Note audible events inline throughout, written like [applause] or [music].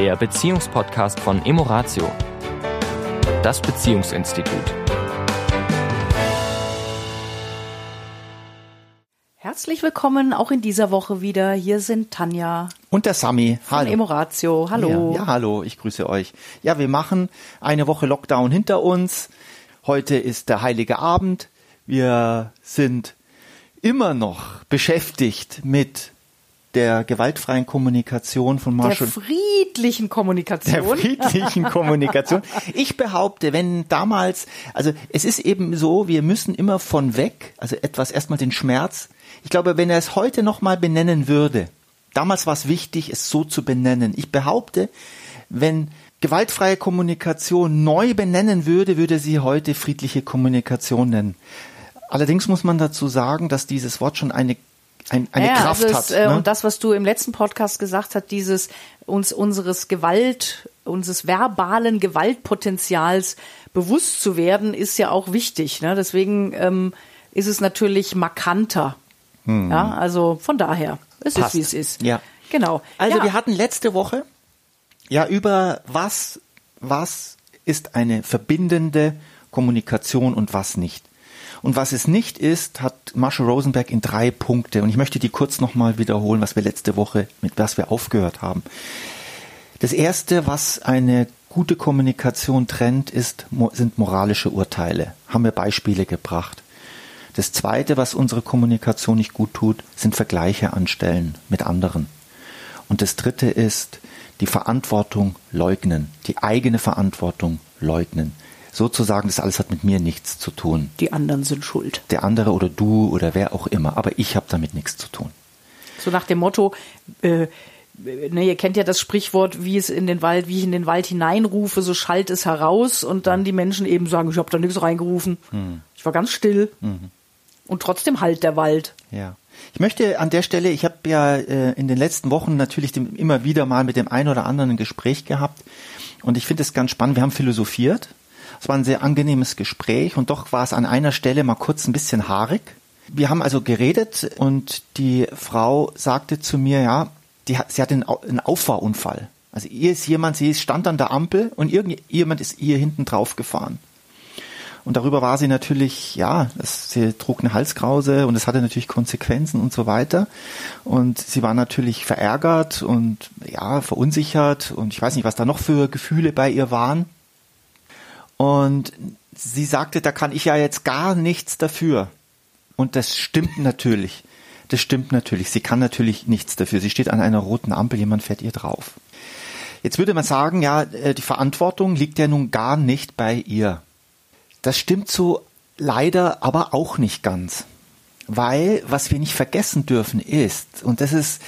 der Beziehungspodcast von Emoratio, das Beziehungsinstitut. Herzlich willkommen auch in dieser Woche wieder. Hier sind Tanja und der Sami. Hallo. Von Emoratio. Hallo. Ja, ja, hallo, ich grüße euch. Ja, wir machen eine Woche Lockdown hinter uns. Heute ist der heilige Abend. Wir sind immer noch beschäftigt mit der gewaltfreien Kommunikation von Marshall. Der friedlichen Kommunikation. Der friedlichen Kommunikation. Ich behaupte, wenn damals, also es ist eben so, wir müssen immer von weg, also etwas erstmal den Schmerz. Ich glaube, wenn er es heute nochmal benennen würde, damals war es wichtig, es so zu benennen. Ich behaupte, wenn gewaltfreie Kommunikation neu benennen würde, würde sie heute friedliche Kommunikation nennen. Allerdings muss man dazu sagen, dass dieses Wort schon eine ein, eine ja, Kraft also hat. Äh, ne? Und das, was du im letzten Podcast gesagt hast, dieses uns unseres Gewalt, unseres verbalen Gewaltpotenzials bewusst zu werden, ist ja auch wichtig. Ne? Deswegen ähm, ist es natürlich markanter. Hm. Ja, also von daher ist Passt. es, wie es ist. Ja. Genau. Also ja. wir hatten letzte Woche ja über was, was ist eine verbindende Kommunikation und was nicht. Und was es nicht ist, hat Marshall Rosenberg in drei Punkte. Und ich möchte die kurz nochmal wiederholen, was wir letzte Woche, mit was wir aufgehört haben. Das erste, was eine gute Kommunikation trennt, ist, sind moralische Urteile. Haben wir Beispiele gebracht. Das zweite, was unsere Kommunikation nicht gut tut, sind Vergleiche anstellen mit anderen. Und das dritte ist, die Verantwortung leugnen, die eigene Verantwortung leugnen sozusagen, das alles hat mit mir nichts zu tun. Die anderen sind schuld. Der andere oder du oder wer auch immer, aber ich habe damit nichts zu tun. So nach dem Motto, äh, ne, ihr kennt ja das Sprichwort, wie es in den Wald, wie ich in den Wald hineinrufe, so schallt es heraus und dann die Menschen eben sagen, ich habe da nichts reingerufen. Hm. Ich war ganz still. Mhm. Und trotzdem halt der Wald. Ja. Ich möchte an der Stelle, ich habe ja äh, in den letzten Wochen natürlich dem, immer wieder mal mit dem einen oder anderen ein Gespräch gehabt und ich finde es ganz spannend. Wir haben philosophiert es war ein sehr angenehmes Gespräch und doch war es an einer Stelle mal kurz ein bisschen haarig. Wir haben also geredet und die Frau sagte zu mir, ja, die hat, sie hatte einen, Auffahrunfall. Also ihr ist jemand, sie stand an der Ampel und irgendjemand ist ihr hinten drauf gefahren. Und darüber war sie natürlich, ja, das, sie trug eine Halskrause und es hatte natürlich Konsequenzen und so weiter. Und sie war natürlich verärgert und ja, verunsichert und ich weiß nicht, was da noch für Gefühle bei ihr waren. Und sie sagte, da kann ich ja jetzt gar nichts dafür. Und das stimmt natürlich. Das stimmt natürlich. Sie kann natürlich nichts dafür. Sie steht an einer roten Ampel, jemand fährt ihr drauf. Jetzt würde man sagen, ja, äh, die Verantwortung liegt ja nun gar nicht bei ihr. Das stimmt so leider aber auch nicht ganz. Weil, was wir nicht vergessen dürfen ist, und das ist,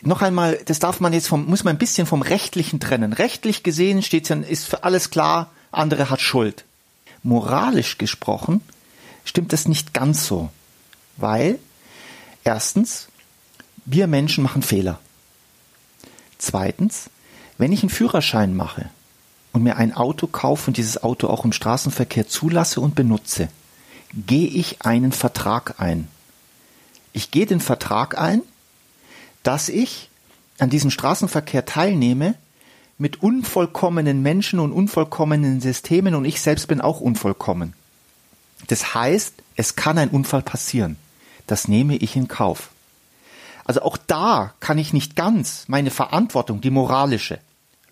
noch einmal, das darf man jetzt vom, muss man ein bisschen vom Rechtlichen trennen. Rechtlich gesehen steht ja, ist für alles klar, andere hat Schuld. Moralisch gesprochen stimmt das nicht ganz so, weil erstens, wir Menschen machen Fehler. Zweitens, wenn ich einen Führerschein mache und mir ein Auto kaufe und dieses Auto auch im Straßenverkehr zulasse und benutze, gehe ich einen Vertrag ein. Ich gehe den Vertrag ein, dass ich an diesem Straßenverkehr teilnehme, mit unvollkommenen Menschen und unvollkommenen Systemen und ich selbst bin auch unvollkommen. Das heißt, es kann ein Unfall passieren. Das nehme ich in Kauf. Also auch da kann ich nicht ganz meine Verantwortung, die moralische,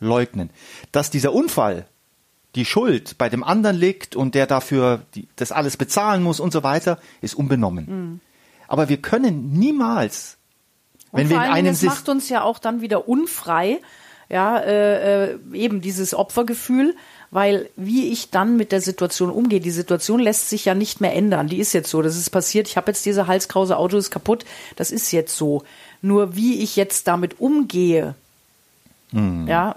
leugnen. Dass dieser Unfall, die Schuld bei dem anderen liegt und der dafür die, das alles bezahlen muss und so weiter, ist unbenommen. Mhm. Aber wir können niemals, und wenn wir in einem es macht uns ja auch dann wieder unfrei, ja, äh, äh, eben dieses Opfergefühl, weil wie ich dann mit der Situation umgehe, die Situation lässt sich ja nicht mehr ändern. Die ist jetzt so, das ist passiert. Ich habe jetzt diese halskrause Auto ist kaputt. Das ist jetzt so. Nur wie ich jetzt damit umgehe, mhm. ja,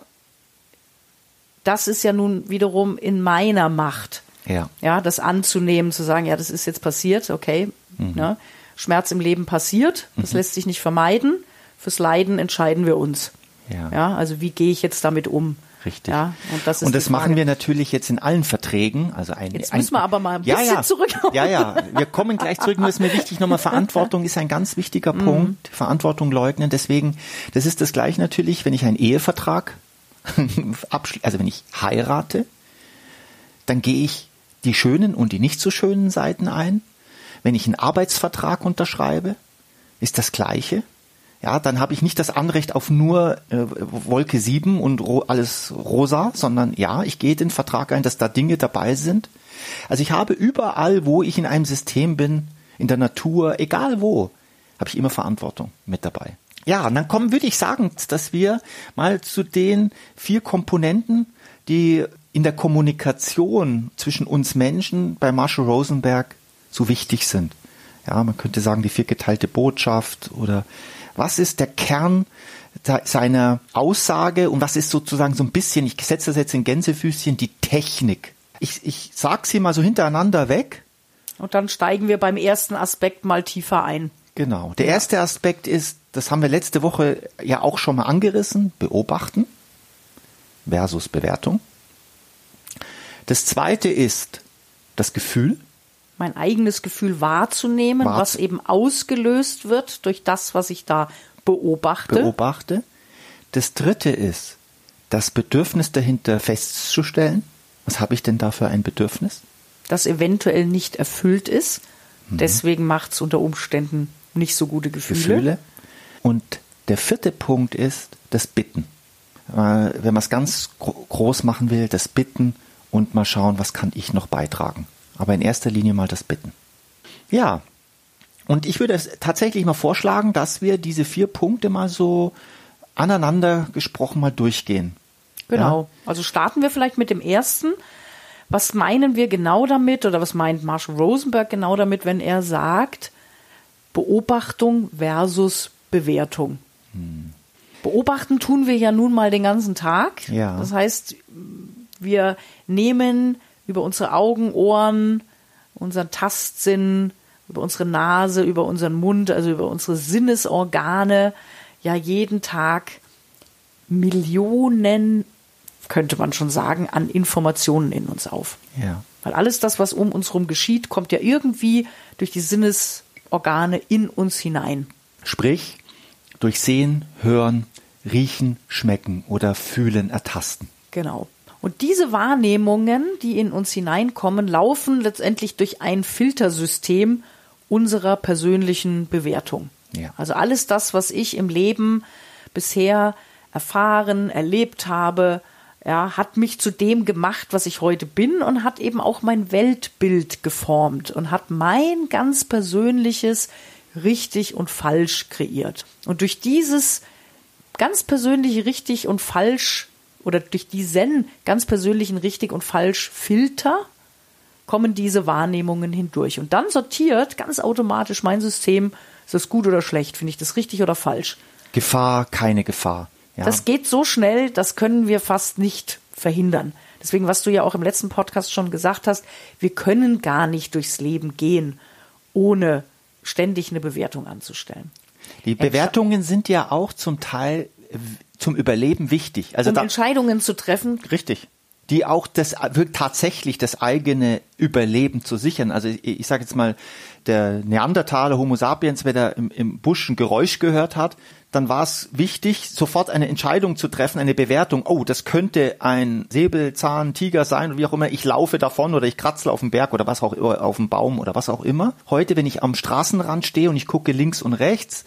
das ist ja nun wiederum in meiner Macht. Ja. Ja, das anzunehmen, zu sagen, ja, das ist jetzt passiert, okay. Mhm. Ne? Schmerz im Leben passiert, das mhm. lässt sich nicht vermeiden. Fürs Leiden entscheiden wir uns. Ja. ja also wie gehe ich jetzt damit um? Richtig. Ja, und das, und das machen wir natürlich jetzt in allen Verträgen. Also ein, jetzt müssen wir aber mal ein bisschen ja, ja, zurück. Ja, ja, wir kommen gleich zurück. Nur ist mir wichtig nochmal, Verantwortung ist ein ganz wichtiger mhm. Punkt. Verantwortung leugnen. Deswegen, das ist das gleiche natürlich, wenn ich einen Ehevertrag [laughs] also wenn ich heirate, dann gehe ich die schönen und die nicht so schönen Seiten ein. Wenn ich einen Arbeitsvertrag unterschreibe, ist das Gleiche. Ja, dann habe ich nicht das Anrecht auf nur äh, Wolke 7 und ro alles rosa, sondern ja, ich gehe den Vertrag ein, dass da Dinge dabei sind. Also ich habe überall, wo ich in einem System bin, in der Natur, egal wo, habe ich immer Verantwortung mit dabei. Ja, und dann kommen, würde ich sagen, dass wir mal zu den vier Komponenten, die in der Kommunikation zwischen uns Menschen bei Marshall Rosenberg so wichtig sind. Ja, man könnte sagen, die viergeteilte Botschaft oder was ist der Kern seiner Aussage und was ist sozusagen so ein bisschen, ich setze das jetzt in Gänsefüßchen, die Technik. Ich, ich sag sie mal so hintereinander weg. Und dann steigen wir beim ersten Aspekt mal tiefer ein. Genau. Der erste Aspekt ist, das haben wir letzte Woche ja auch schon mal angerissen, beobachten versus Bewertung. Das zweite ist das Gefühl. Mein eigenes Gefühl wahrzunehmen, Wahrz was eben ausgelöst wird durch das, was ich da beobachte. Beobachte. Das dritte ist, das Bedürfnis dahinter festzustellen. Was habe ich denn da für ein Bedürfnis? Das eventuell nicht erfüllt ist. Mhm. Deswegen macht es unter Umständen nicht so gute Gefühle. Gefühle. Und der vierte Punkt ist das Bitten. Wenn man es ganz groß machen will, das Bitten und mal schauen, was kann ich noch beitragen. Aber in erster Linie mal das Bitten. Ja, und ich würde tatsächlich mal vorschlagen, dass wir diese vier Punkte mal so aneinander gesprochen mal durchgehen. Genau. Ja? Also starten wir vielleicht mit dem ersten. Was meinen wir genau damit oder was meint Marshall Rosenberg genau damit, wenn er sagt, Beobachtung versus Bewertung? Hm. Beobachten tun wir ja nun mal den ganzen Tag. Ja. Das heißt, wir nehmen über unsere Augen, Ohren, unseren Tastsinn, über unsere Nase, über unseren Mund, also über unsere Sinnesorgane, ja jeden Tag Millionen, könnte man schon sagen, an Informationen in uns auf. Ja. Weil alles das, was um uns herum geschieht, kommt ja irgendwie durch die Sinnesorgane in uns hinein. Sprich, durch Sehen, Hören, Riechen, Schmecken oder Fühlen, Ertasten. Genau. Und diese Wahrnehmungen, die in uns hineinkommen, laufen letztendlich durch ein Filtersystem unserer persönlichen Bewertung. Ja. Also alles das, was ich im Leben bisher erfahren, erlebt habe, ja, hat mich zu dem gemacht, was ich heute bin und hat eben auch mein Weltbild geformt und hat mein ganz persönliches richtig und falsch kreiert. Und durch dieses ganz persönliche richtig und falsch oder durch diesen ganz persönlichen richtig und falsch Filter kommen diese Wahrnehmungen hindurch. Und dann sortiert ganz automatisch mein System, ist das gut oder schlecht, finde ich das richtig oder falsch. Gefahr, keine Gefahr. Ja. Das geht so schnell, das können wir fast nicht verhindern. Deswegen, was du ja auch im letzten Podcast schon gesagt hast, wir können gar nicht durchs Leben gehen, ohne ständig eine Bewertung anzustellen. Die Bewertungen sind ja auch zum Teil zum Überleben wichtig. Also um da, Entscheidungen zu treffen. Richtig. Die auch das tatsächlich das eigene Überleben zu sichern. Also ich, ich sage jetzt mal, der Neandertaler Homo sapiens, wenn er im, im Busch ein Geräusch gehört hat, dann war es wichtig, sofort eine Entscheidung zu treffen, eine Bewertung. Oh, das könnte ein Säbelzahntiger sein oder wie auch immer. Ich laufe davon oder ich kratze auf dem Berg oder was auch immer, auf dem Baum oder was auch immer. Heute, wenn ich am Straßenrand stehe und ich gucke links und rechts,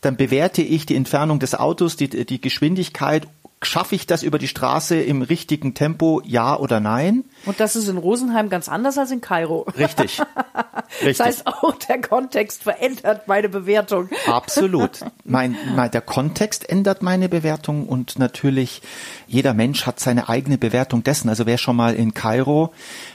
dann bewerte ich die Entfernung des Autos, die, die Geschwindigkeit schaffe ich das über die Straße im richtigen Tempo, ja oder nein? Und das ist in Rosenheim ganz anders als in Kairo. Richtig. [laughs] Richtig. Das heißt, auch der Kontext verändert meine Bewertung. Absolut. [laughs] Mein, mein, der Kontext ändert meine Bewertung und natürlich jeder Mensch hat seine eigene Bewertung dessen. Also wer schon mal in Kairo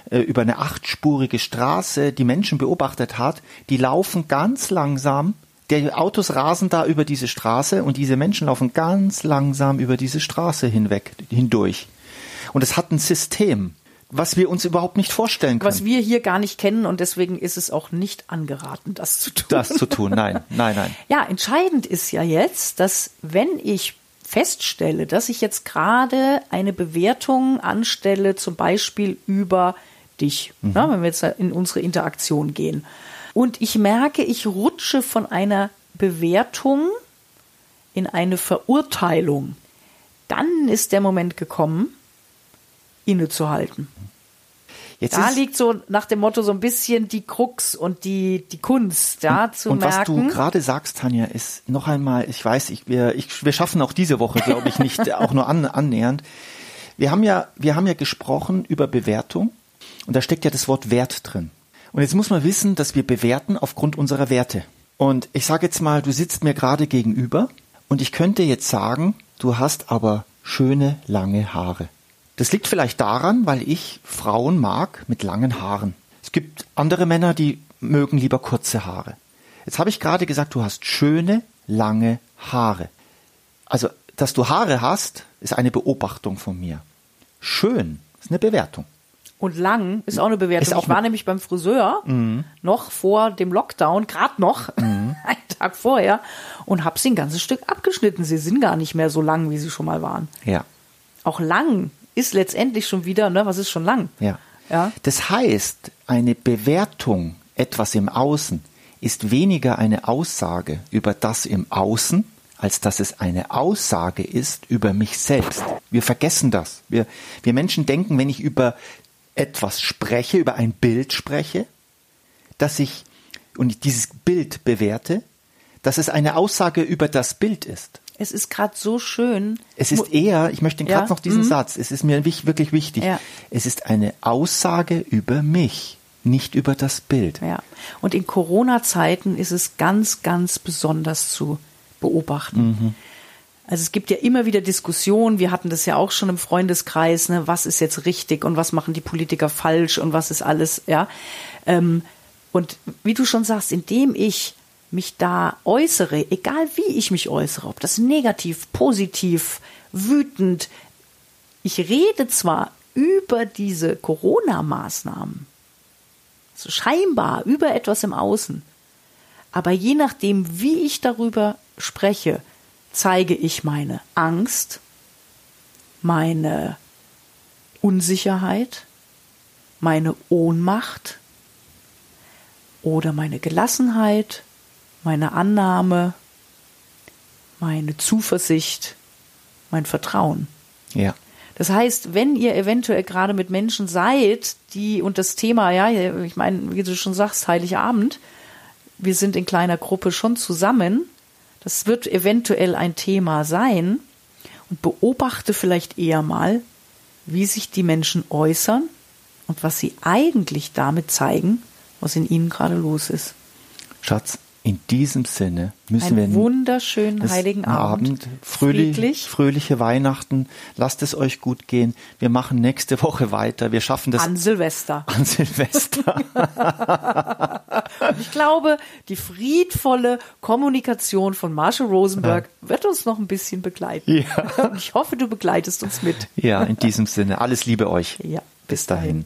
äh, über eine achtspurige Straße die Menschen beobachtet hat, die laufen ganz langsam die Autos rasen da über diese Straße und diese Menschen laufen ganz langsam über diese Straße hinweg, hindurch. Und es hat ein System, was wir uns überhaupt nicht vorstellen können. Was wir hier gar nicht kennen und deswegen ist es auch nicht angeraten, das zu tun. Das zu tun, nein, [laughs] nein, nein. Ja, entscheidend ist ja jetzt, dass wenn ich feststelle, dass ich jetzt gerade eine Bewertung anstelle, zum Beispiel über dich, mhm. na, wenn wir jetzt in unsere Interaktion gehen, und ich merke, ich rutsche von einer Bewertung in eine Verurteilung. dann ist der Moment gekommen, innezuhalten. Jetzt da liegt so nach dem Motto so ein bisschen die Krux und die, die Kunst, ja, und, zu und merken. Und was du gerade sagst, Tanja, ist noch einmal, ich weiß, ich, wir, ich, wir schaffen auch diese Woche, glaube ich, nicht [laughs] auch nur an, annähernd. Wir haben ja, wir haben ja gesprochen über Bewertung und da steckt ja das Wort Wert drin. Und jetzt muss man wissen, dass wir bewerten aufgrund unserer Werte. Und ich sage jetzt mal, du sitzt mir gerade gegenüber und ich könnte jetzt sagen, du hast aber schöne lange Haare. Das liegt vielleicht daran, weil ich Frauen mag mit langen Haaren. Es gibt andere Männer, die mögen lieber kurze Haare. Jetzt habe ich gerade gesagt, du hast schöne, lange Haare. Also, dass du Haare hast, ist eine Beobachtung von mir. Schön ist eine Bewertung. Und lang ist auch eine Bewertung. Auch ich war nämlich beim Friseur mhm. noch vor dem Lockdown, gerade noch, [laughs] mhm. einen Tag vorher, und habe sie ein ganzes Stück abgeschnitten. Sie sind gar nicht mehr so lang, wie sie schon mal waren. Ja. Auch lang ist letztendlich schon wieder, ne, was ist schon lang? Ja. ja. Das heißt, eine Bewertung etwas im Außen ist weniger eine Aussage über das im Außen, als dass es eine Aussage ist über mich selbst. Wir vergessen das. Wir, wir Menschen denken, wenn ich über etwas spreche, über ein Bild spreche, dass ich und dieses Bild bewerte, dass es eine Aussage über das Bild ist. Es ist gerade so schön. Es ist eher, ich möchte gerade ja? noch diesen mhm. Satz, es ist mir wirklich wichtig. Ja. Es ist eine Aussage über mich, nicht über das Bild. Ja. Und in Corona-Zeiten ist es ganz, ganz besonders zu beobachten. Mhm. Also es gibt ja immer wieder Diskussionen, wir hatten das ja auch schon im Freundeskreis, ne, was ist jetzt richtig und was machen die Politiker falsch und was ist alles, ja. Ähm, und wie du schon sagst, indem ich mich da äußere, egal wie ich mich äußere, ob das negativ, positiv, wütend, ich rede zwar über diese Corona-Maßnahmen, also scheinbar über etwas im Außen, aber je nachdem, wie ich darüber spreche, zeige ich meine Angst, meine Unsicherheit, meine Ohnmacht oder meine Gelassenheit, meine Annahme, meine Zuversicht, mein Vertrauen. Ja. Das heißt, wenn ihr eventuell gerade mit Menschen seid, die und das Thema, ja, ich meine, wie du schon sagst, Heiligabend, wir sind in kleiner Gruppe schon zusammen, das wird eventuell ein Thema sein und beobachte vielleicht eher mal, wie sich die Menschen äußern und was sie eigentlich damit zeigen, was in ihnen gerade los ist. Schatz, in diesem Sinne müssen Einen wir wunderschönen heiligen Abend, Abend fröhlich, fröhliche Weihnachten. Lasst es euch gut gehen. Wir machen nächste Woche weiter. Wir schaffen das an Silvester. [laughs] An Silvester. ich glaube, die friedvolle Kommunikation von Marshall Rosenberg ja. wird uns noch ein bisschen begleiten. Ja. Ich hoffe, du begleitest uns mit. Ja, in diesem Sinne. Alles Liebe euch. Ja. Bis dahin.